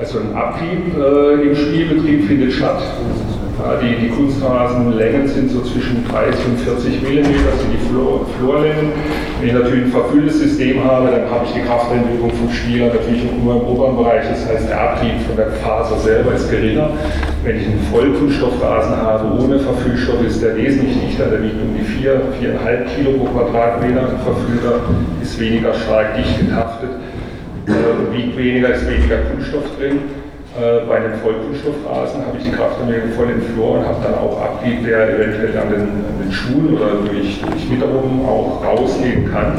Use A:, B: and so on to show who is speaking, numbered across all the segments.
A: Also ein Abtrieb äh, im Spielbetrieb findet statt. Ja, die, die Kunstrasenlängen sind so zwischen 30 und 40 mm, das sind die Flor Florlängen. Wenn ich natürlich ein verfülltes System habe, dann habe ich die Kraftentwicklung vom Spieler natürlich nur im oberen Bereich. Das heißt, der Abtrieb von der Faser selber ist geringer. Wenn ich einen Vollkunststoffrasen habe ohne Verfüllstoff, ist der wesentlich dichter. Der wiegt um die 4, 4,5 Kilo pro Quadratmeter. Ein verfüllter ist weniger stark dicht getaftet, äh, wiegt weniger, ist weniger Kunststoff drin. Äh, bei einem Vollkunststoffrasen habe ich die Kraftanlage voll im Flur und habe dann auch Abrieb, der eventuell an den, an den Schuhen oder durch, durch Witterung auch rausgehen kann.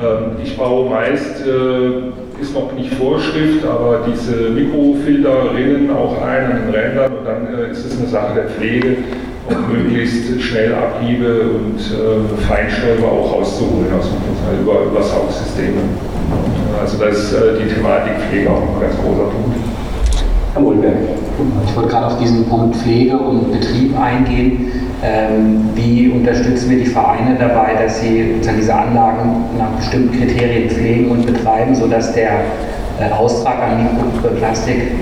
A: Ähm, ich baue meist, äh, ist noch nicht Vorschrift, aber diese Mikrofilter rinnen auch ein an den Rändern und dann äh, ist es eine Sache der Pflege und möglichst schnell Abriebe und äh, Feinstäube auch rauszuholen aus dem Portal über, über Saugsysteme. Also da ist äh, die Thematik Pflege auch ein ganz großer Punkt.
B: Herr Mulberg. Ich wollte gerade auf diesen Punkt Pflege und Betrieb eingehen. Ähm, wie unterstützen wir die Vereine dabei, dass sie diese Anlagen nach bestimmten Kriterien pflegen und betreiben, sodass der äh, Austrag an Mikroplastik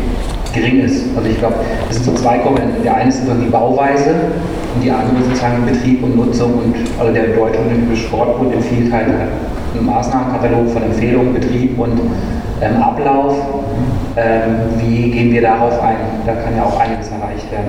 B: gering ist? Also ich glaube, es sind so zwei Komponenten. Der eine ist die Bauweise und die andere sozusagen Betrieb und Nutzung und also der Deutsche Olympische Sportbund empfiehlt halt einen Maßnahmenkatalog von Empfehlungen, Betrieb und ähm, Ablauf. Ähm, wie gehen wir darauf ein? Da kann ja auch einiges erreicht werden.